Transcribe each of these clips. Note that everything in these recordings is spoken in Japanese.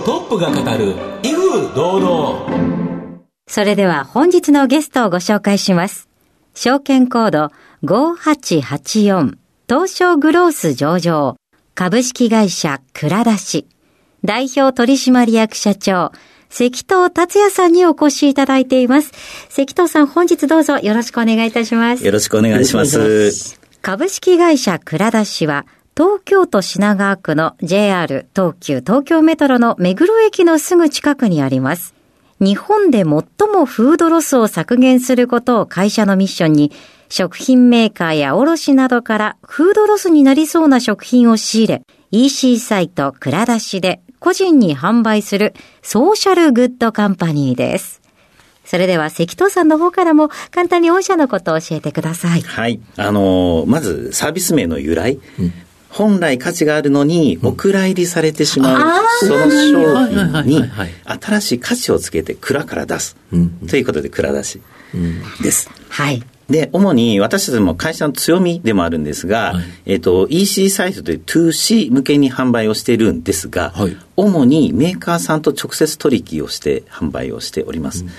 トップが語る威風堂々それでは本日のゲストをご紹介します証券コード5884東証グロース上場株式会社倉田氏代表取締役社長、関東達也さんにお越しいただいています。関東さん、本日どうぞよろしくお願いいたします。よろしくお願いします。株式会社倉田氏は、東京都品川区の JR 東急東京メトロの目黒駅のすぐ近くにあります。日本で最もフードロスを削減することを会社のミッションに、食品メーカーや卸などからフードロスになりそうな食品を仕入れ、EC サイト倉出しで個人に販売するソーシャルグッドカンパニーです。それでは関東さんの方からも簡単に御社のことを教えてください。はい。あのー、まずサービス名の由来。うん本来価値があるのに、お蔵入りされてしまう、その商品に、新しい価値をつけて蔵から出す。ということで、蔵出しです。はい。で、主に私たちも会社の強みでもあるんですが、はい、えっ、と、EC サイトで 2C 向けに販売をしているんですが、はい、主にメーカーさんと直接取引をして販売をしております。うん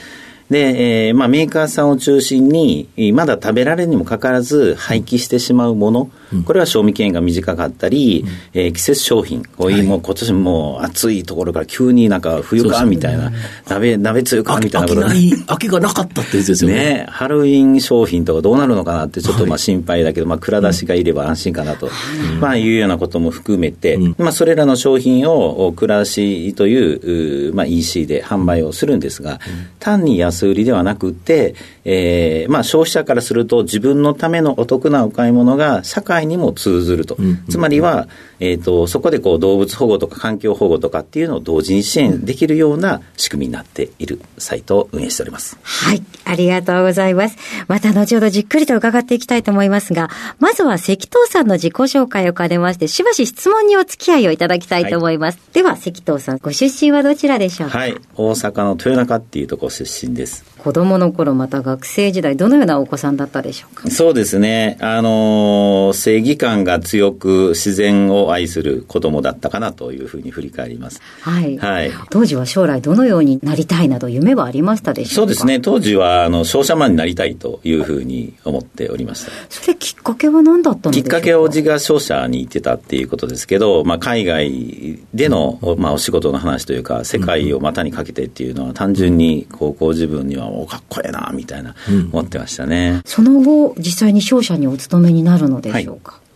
で、えー、まあ、メーカーさんを中心に、まだ食べられるにもかかわらず廃棄してしまうもの、うん、これは賞味期限が短かったり、うん、えー、季節商品、こういう、もう今年も暑いところから急になんか冬かみたいな、ね、鍋、鍋つゆかみたいなこと。飽き飽きがなかったってやつですよね。ね、ハロウィン商品とかどうなるのかなってちょっとまあ心配だけど、はい、まあ、蔵出しがいれば安心かなと、うん、まあ、いうようなことも含めて、まあ、それらの商品を蔵出しという、まあ、EC で販売をするんですが、単に安売りではなくて、えーまあ、消費者からすると自分のためのお得なお買い物が社会にも通ずると。つまりは、えーと、そこでこう動物保護とか環境保護とかっていうのを同時に支援できるような仕組みになっているサイトを運営しております。はい。ありがとうございます。また後ほどじっくりと伺っていきたいと思いますが、まずは関東さんの自己紹介を兼ねまして、しばし質問にお付き合いをいただきたいと思います。はい、では、関東さん、ご出身はどちらでしょうか？はい。大阪の豊中っていうところ出身です。子供の頃、また学生時代、どのようなお子さんだったでしょうか？そうですね。あのー、正義感が強く自然を愛する子供だったかなというふうに振り返ります。はい。はい。当時は将来どのようになりたいなど夢はありましたでしょうか？そうですね。当時は、あの、商社マンになりたいというふうに思っておりました。それきっかけは何だったんですか？きっかけはおじが商社に行ってたっていうことですけど、まあ、海外での、まあ、お仕事の話というか、世界を股にかけてっていうのは、単純に高校自分には、おかっこええな、みたいな、思ってましたね。その後、実際に商社にお勤めになるのでしょう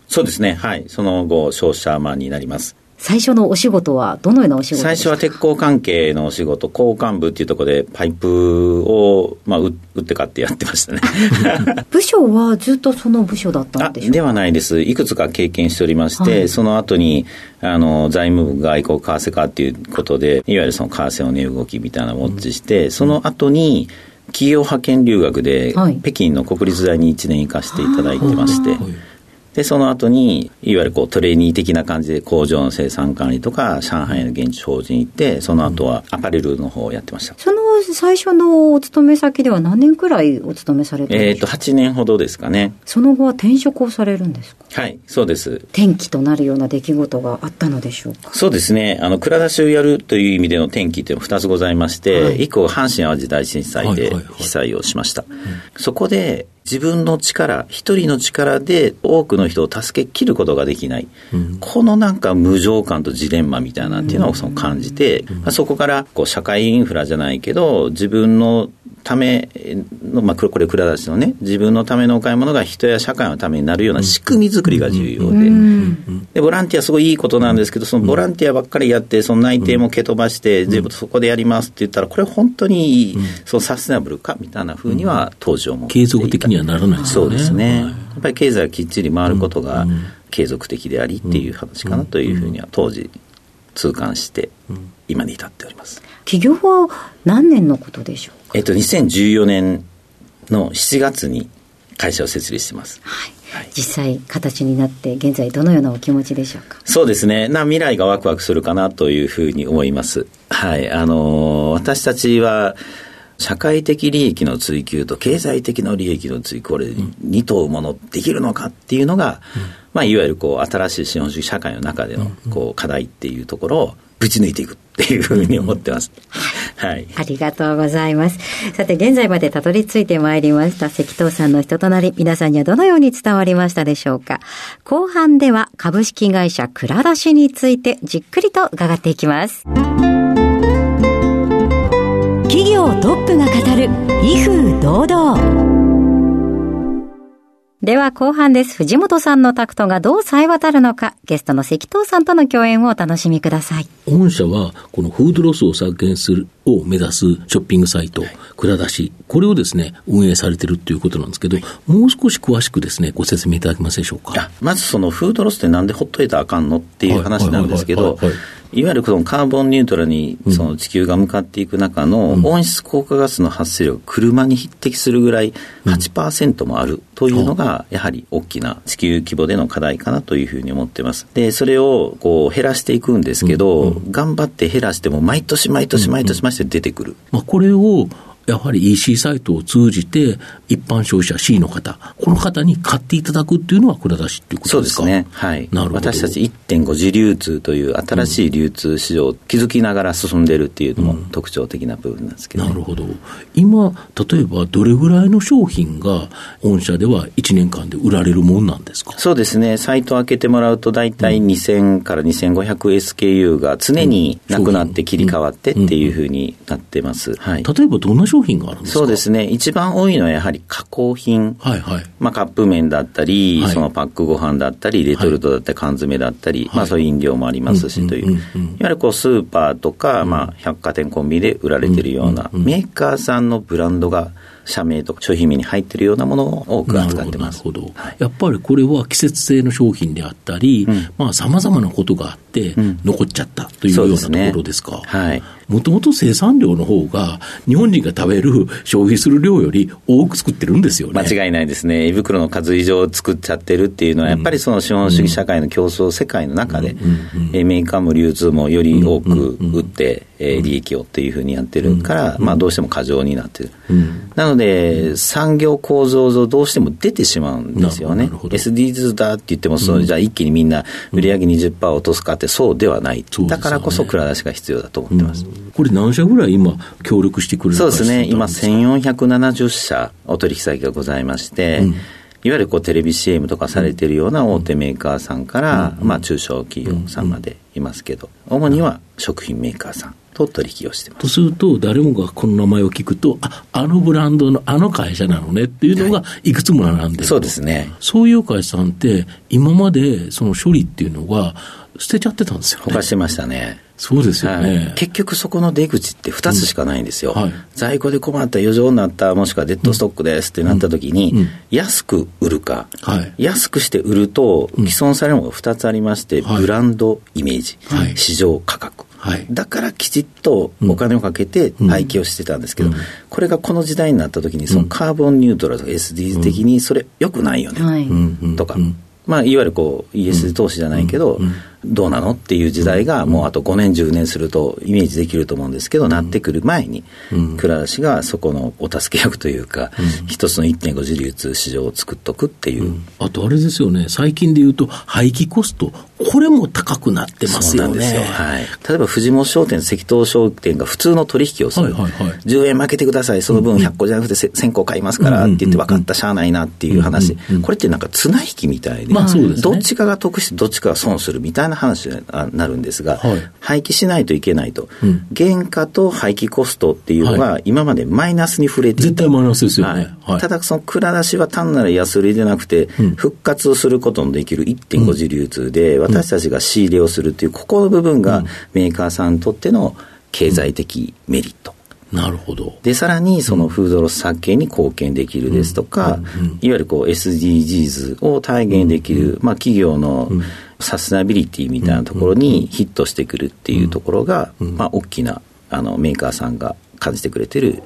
そうですね。はい。その後、商社マンになります。最初のお仕事はどのようなお仕事最初は鉄鋼関係のお仕事、交換部っていうところでパイプを、まあ、打って買ってやってましたね。部署はずっとその部署だったんでしょうではないです。いくつか経験しておりまして、はい、その後に、あの、財務部外国為替化っていうことで、いわゆるその為替の値動きみたいなのをウォッチして、うん、その後に、企業派遣留学で、北京の国立大に1年行かせていただいてまして、はいで、その後に、いわゆるこうトレーニー的な感じで工場の生産管理とか、上海の現地法人行って、その後はアパレルの方をやってました。その最初のお勤め先では何年くらいお勤めされてえっ、と、8年ほどですかね。その後は転職をされるんですか？はい、そうです。転機となるような出来事があったのでしょうか？そうですね。あの、蔵出しをやるという意味での転機っていうのは2つございまして、はい、1個、阪神・淡路大震災で被災をしました。そこで、自分の力、一人の力で多くの人を助けきることができない。うん、このなんか無常感とジレンマみたいなっていうのをその感じて、うん、そこからこう社会インフラじゃないけど、自分のための、まあ、これ、蔵出しのね、自分のためのお買い物が人や社会のためになるような仕組み作りが重要で、で、ボランティアすごいいいことなんですけど、そのボランティアばっかりやって、その内定も蹴飛ばして、全部そこでやりますって言ったら、これ本当にそのサステナブルかみたいなふうには当時思継続的にはならないですね。そうですね。やっぱり経済がきっちり回ることが継続的でありっていう話かなというふうには当時痛感して、今に至っております。起業は何年のことでしょうえっと、2014年の7月に会社を設立してます。はい。はい、実際形になって現在どのようなお気持ちでしょうか？そうですね。な未来がワクワクするかなというふうに思います。はい。あのー、私たちは社会的利益の追求と経済的な利益の追求これ二頭ものできるのかっていうのが、うん、まあ、いわゆるこう新しい資本主義社会の中でのこう課題っていうところをぶち抜いていくっていうふうに思ってます。はい。ありがとうございます。さて、現在までたどり着いてまいりました関東さんの人となり、皆さんにはどのように伝わりましたでしょうか。後半では株式会社倉出しについてじっくりと伺っていきます。企業トップが語る、威風堂々。では後半です。藤本さんのタクトがどう冴え渡るのか、ゲストの関東さんとの共演をお楽しみください。御社は、このフードロスを削減するを目指すショッピングサイト、蔵出し、これをですね、運営されてるっていうことなんですけど、もう少し詳しくですね、ご説明いただけますでしょうか？まずそのフードロスってなんでほっといたらあかんのっていう話なんですけど、いわゆるこのカーボンニュートラルにその地球が向かっていく中の温室効果ガスの発生量が車に匹敵するぐらい8%もあるというのがやはり大きな地球規模での課題かなというふうに思ってます。で、それをこう減らしていくんですけど、頑張って減らしても毎年毎年毎年毎年出てくる。まあ、これをやはり EC サイトを通じて、一般消費者 C の方、この方に買っていただくっていうのは蔵出しっていうことですか？そうですね。はい。なるほど。私たち1.5次流通という新しい流通市場を築きながら進んでいるっていうのも特徴的な部分なんですけど、ねうん、なるほど。今、例えばどれぐらいの商品が御社では1年間で売られるもんなんですか？そうですね。サイト開けてもらうと大体2000から 2500SKU が常になくなって切り替わってっていうふうになってます。はい。例えばどんな商品があるんですか？そうですね。一番多いのはやはり加工品。はいはい。まあカップ麺だったり、はい、そのパックご飯だったり、レトルトだったり、缶詰だったり、はい、まあそういう飲料もありますしという。いわゆるこうスーパーとか、まあ百貨店コンビニで売られてるような、メーカーさんのブランドが社名とか商品名に入っているようなものを多く扱ってます。なるほど。はい、やっぱりこれは季節性の商品であったり、うん、まあ様々なことがあって、残っちゃったというようなところですか。すね、はい。もともと生産量の方が、日本人が食べる、消費する量より多く作ってるんですよね。間違いないですね。胃袋の数以上作っちゃってるっていうのは、やっぱりその資本主義社会の競争世界の中で、メーカーも流通もより多く売って、え利益をっていうふうにやってるから、まあどうしても過剰になってる。なので、産業構造上どうしても出てしまうんですよね。SDGs だって言っても、そう、じゃあ一気にみんな売上20%落とすかってそうではない。だからこそ蔵出しが必要だと思ってます。これ何社ぐらい今、協力してくれるそうですね、今、1470社お取引先がございまして、うん、いわゆるこうテレビ CM とかされてるような大手メーカーさんから、うん、まあ、中小企業さんまでいますけど、主には食品メーカーさん。と取引をしてます。とすると、誰もがこの名前を聞くと、ああのブランドのあの会社なのねっていうのがい。くつも並んでる、はい、そうですね。そういう会社さんって、今までその処理っていうのが、捨てちゃってたんですよね。ほかしてましたね。そうですよね、はい、結局そこの出口って2つしかないんですよ、うん。はい、在庫で困った余剰になったもしくはデッドストックですってなった時に、うん。うん、安く売るか、はい、安くして売ると既存されるものが2つありまして、ブランドイメージ、市場価格、だからきちっとお金をかけて廃棄をしてたんですけど、これがこの時代になった時にそのカーボンニュートラルとか SDGs 的にそれよくないよね、とか、まあ、いわゆるこう ES 投資じゃないけど、どうなのっていう時代がもうあと5年10年するとイメージできると思うんですけど、なってくる前に、倉田がそこのお助け役というか、一つの1.5次流通市場を作っとくっていう、あとあれですよね。最近でいうと廃棄コストこれも高くなってますよね。よはい。例えば、藤本商店、関東商店が普通の取引をする。はいはいはい、10円負けてください。その分100個じゃなくて1000個買いますからって言って分かった、しゃあないなっていう話。これってなんか綱引きみたいで、まあでね、どっちかが得してどっちかが損するみたいな話になるんですが、はい、廃棄しないといけないと。うん、原価と廃棄コストっていうのは今までマイナスに触れて絶対マイナスですよね。はい、ただその蔵出しは単なる安売りでなくて、復活することのできる1.5次流通で、私たちが仕入れをするという、ここの部分がメーカーさんにとっての経済的メリット。なるほど。で、さらにそのフードロス削減に貢献できるですとか、いわゆるこう SDGs を体現できる、まあ企業のサステナビリティみたいなところにヒットしてくるっていうところが、まあ大きなあのメーカーさんが感じてくれてる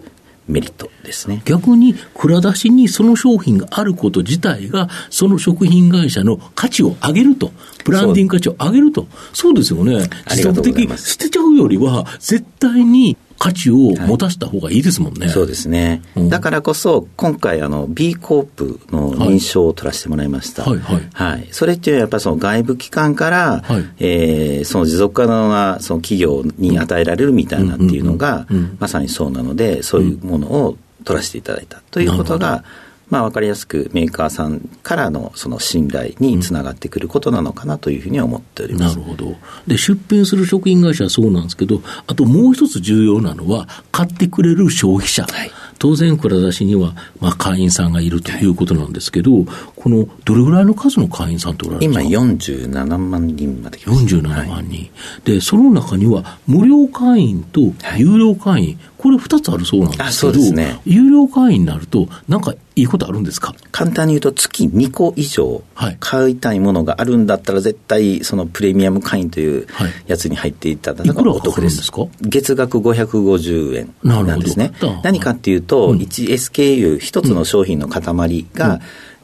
メリットですね。逆に、蔵出しにその商品があること自体が、その食品会社の価値を上げると、ブランディング価値を上げると、そうですよね。持続的、捨てちゃうよりは、絶対に価値を持たせた方がいいですもんね。はい、そうですね、うん、だからこそ、今回、あの、B コープの認証を取らせてもらいました。はい。はい、はい、それっていうのは、やっぱりその外部機関から、はい、えー、その持続可能なその企業に与えられるみたいなっていうのが、まさにそうなので、そういうものを取らせていただいたということが、まあ、分かりやすくメーカーさんからのその信頼につながってくることなのかなというふうに思っております、なるほど。で出品する食品会社はそうなんですけど、あともう一つ重要なのは、買ってくれる消費者。はい。当然、蔵出しには、まあ、会員さんがいるということなんですけど、はい、この、どれぐらいの数の会員さんっておられるんですか？今47万人まで来ました。47万人、はい、で、その中には、無料会員と有料会員、これ2つあるそうなんですけど、ね、有料会員になると、なんかいいことあるんですか？簡単に言うと、月2個以上買いたいものがあるんだったら、絶対そのプレミアム会員というやつに入っていただくのがお得です。です。か月額550円なんですね。何かっていうと、うん、1SKU、一つの商品の塊が、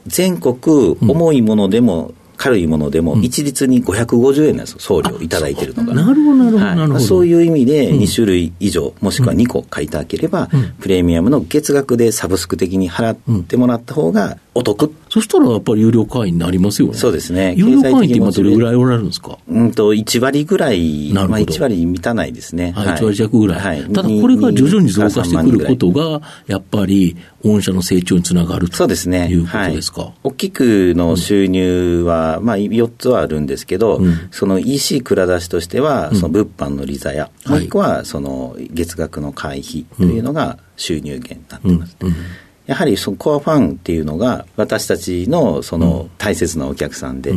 全国重いものでも軽いものでも一律に550円なんですよ、送料いただいてるのが。なるほど、なるほど、なるほど。そういう意味で2種類以上、もしくは2個買いただければ、プレミアムの月額でサブスク的に払ってもらった方がお得？そしたらやっぱり有料会員になりますよね。そうですね。有料会員って今どれぐらいおられるんですか？うんと、1割ぐらい、まあ1割満たないですね。はい、1割弱ぐらい。はい、ただこれが徐々に増加してくることが、やっぱり御社の成長につながるとそうですね。いうことですか。はい、大きくの収入は、まあ4つはあるんですけど、うん、その EC 蔵出しとしては、その物販の利ザヤ、もう1個はその月額の会費というのが収入源になってます。うんやはりそのコアファンっていうのが私たちのその大切なお客さんで、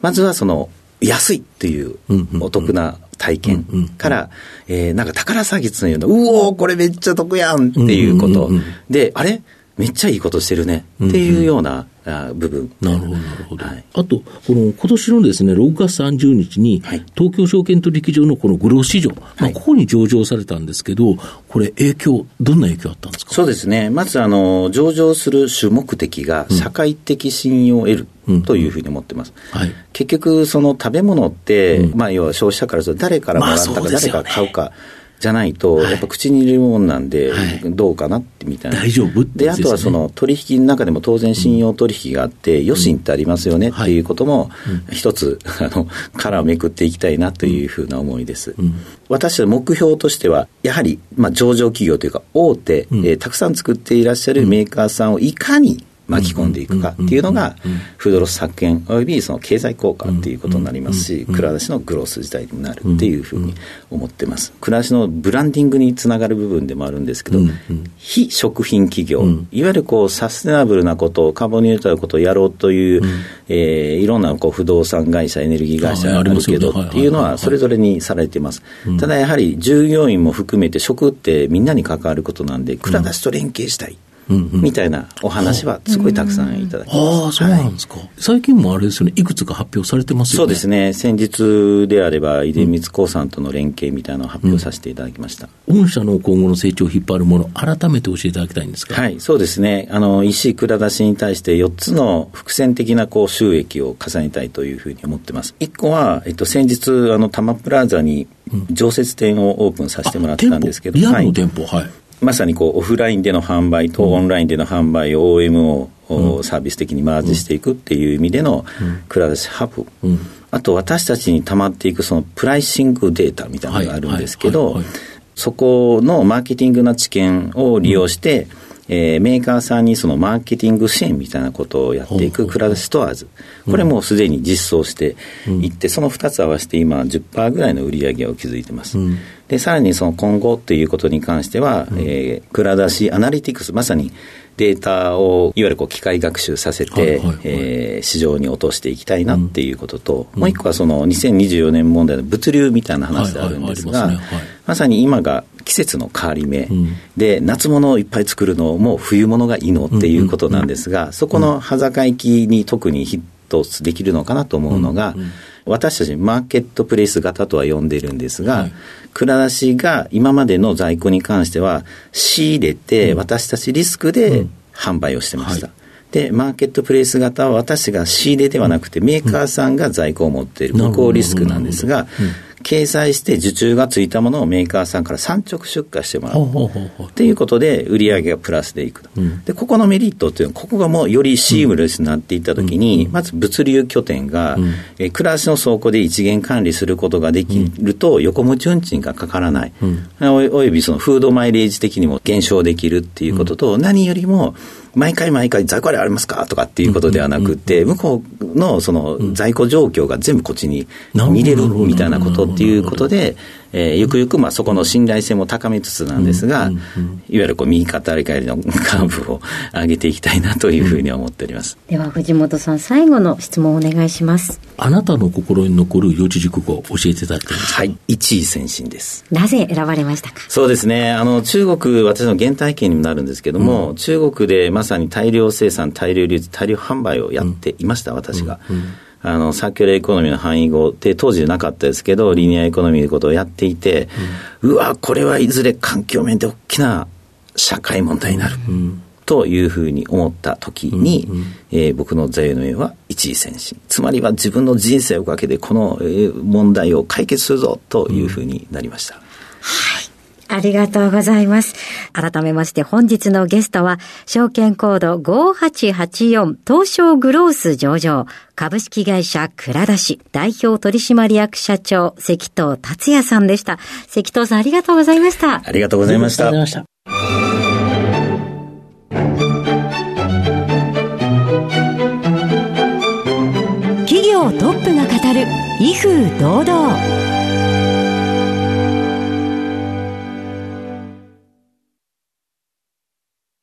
まずはその安いっていうお得な体験から、えー、なんか宝探しのような、うおー、これめっちゃ得やんっていうこと。で、あれめっちゃいいことしてるねっていうような部分。なるほど、なるほど。はい、あと、この今年のですね、6月30日に、東京証券取引所のこのグロース市場、まあ、ここに上場されたんですけど、これ、影響、どんな影響あったんですか？そうですね。まず、あの、上場する主目的が、社会的信用を得る。というふうに思ってます。うんはい、結局、その食べ物って、うん、まあ、要は消費者からすると誰からもらったか、誰から買うか、じゃないと、やっぱ口に入れるもんなんで、どうかなってみたいな。大丈夫？で、あとはその取引の中でも当然信用取引があって、余震ってありますよねっていうことも、一つ、あの、殻をめくっていきたいなというふうな思いです。私の目標としては、やはり、まあ、上場企業というか、大手、えたくさん作っていらっしゃるメーカーさんをいかに巻き込んでいくかっていうのが、フードロス削減およびその経済効果っていうことになりますし、蔵出しのグロース自体にもなるっていうふうに思ってます。蔵出しのブランディングにつながる部分でもあるんですけど、非食品企業、いわゆるこうサステナブルなこと、カーボンニュートラルことをやろうという、えいろんなこう不動産会社、エネルギー会社があるけどっていうのはそれぞれにされています。ただやはり従業員も含めて食ってみんなに関わることなんで、蔵出しと連携したい。みたいなお話はすごいたくさんいただきます。ああ、そうなんですか、はい、最近もあれですよね、いくつか発表されてますよね。そうですね、先日であれば、出光興産との連携みたいなのを発表させていただきました。うん、御社の今後の成長を引っ張るもの、改めて教えていただきたいんですか？はい、そうですね、あの、石蔵出しに対して4つの伏線的なこう収益を重ねたいというふうに思ってます。1個は、えっと、先日、あの、多摩プラザに常設店をオープンさせてもらったんですけど、リアルの店舗、はい、はいまさにこうオフラインでの販売とオンラインでの販売を OMO サービス的にマージしていくっていう意味でのクラウドハブ。あと私たちに溜まっていくそのプライシングデータみたいなのがあるんですけど、そこのマーケティングな知見を利用して、うんえー、メーカーさんにそのマーケティング支援みたいなことをやっていくクラウドストアーズ、これもすでに実装していって、その2つ合わせて今10%ぐらいの売り上げを築いてます。で、さらにその今後ということに関しては、えー、蔵出しアナリティクス、まさにデータをいわゆるこう機械学習させて、え市場に落としていきたいなっていうことと、もう一個はその2024年問題の物流みたいな話であるんですが、まさに今が季節の変わり目。で、夏物をいっぱい作るのも冬物がいいのっていうことなんですが、そこの端境期に特にヒットできるのかなと思うのが、私たちマーケットプレイス型とは呼んでいるんですが、蔵出しが今までの在庫に関しては仕入れて私たちリスクで販売をしてました。で、マーケットプレイス型は私が仕入れではなくてメーカーさんが在庫を持っている。向こうリスクなんですが、掲載して受注がついたものをメーカーさんから産直出荷してもらう。っていうことで売り上げがプラスでいくと、うん、でここのメリットっていうのはここがもうよりシームレスになっていったときに、うん、まず物流拠点が、うん、え暮らしの倉庫で一元管理することができると、横持ち運賃がかからない、およびそのフードマイレージ的にも減少できるっていうことと、何よりも毎回毎回在庫ありありますかとかっていうことではなくて、向こうのその在庫状況が全部こっちに見れるみたいなことっていうことで、えー、ゆくゆくまあそこの信頼性も高めつつなんですが、いわゆるこう右肩上がりのカーブを上げていきたいなというふうに思っております。では藤本さん、最後の質問をお願いします。あなたの心に残る四字熟語教えていただきたいですはい、一位先心です。なぜ選ばれましたか？そうですね、あの中国、私の原体験にもなるんですけども、うん、中国でまさに大量生産、大量流通、大量販売をやっていました、私が。うんうんあの、サーキュラーエコノミーの反意語って当時なかったですけど、リニアエコノミーのことをやっていて、うん、うわ、これはいずれ環境面で大きな社会問題になる。うん、というふうに思った時に、うんうん、えー、僕の座右の銘は一意専心。つまりは自分の人生をかけてこの問題を解決するぞというふうになりました。はいありがとうございます。改めまして本日のゲストは、証券コード5884東証グロース上場、株式会社倉田氏代表取締役社長、関東達也さんでした。関東さんありがとうございました。ありがとうございました。ありがとうございました。企業トップが語る威風堂々。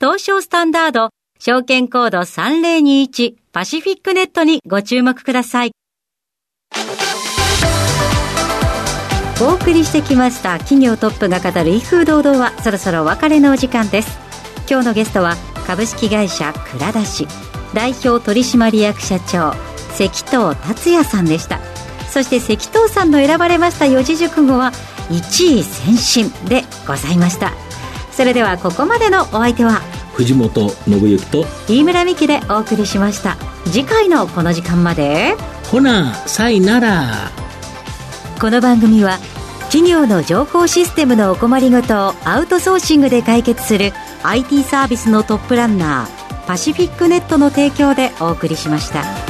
東証スタンダード証券コード3021パシフィックネットにご注目ください。お送りしてきました企業トップが語る威風堂々はそろそろお別れのお時間です。今日のゲストは株式会社倉田氏代表取締役社長関東達也さんでした。そして関東さんの選ばれました四字熟語は1位先進でございました。それではここまでのお相手は藤本信之と飯村美希でお送りしました。次回のこの時間まで。ほなさいなら。この番組は企業の情報システムのお困りごとをアウトソーシングで解決する IT サービスのトップランナーパシフィックネットの提供でお送りしました。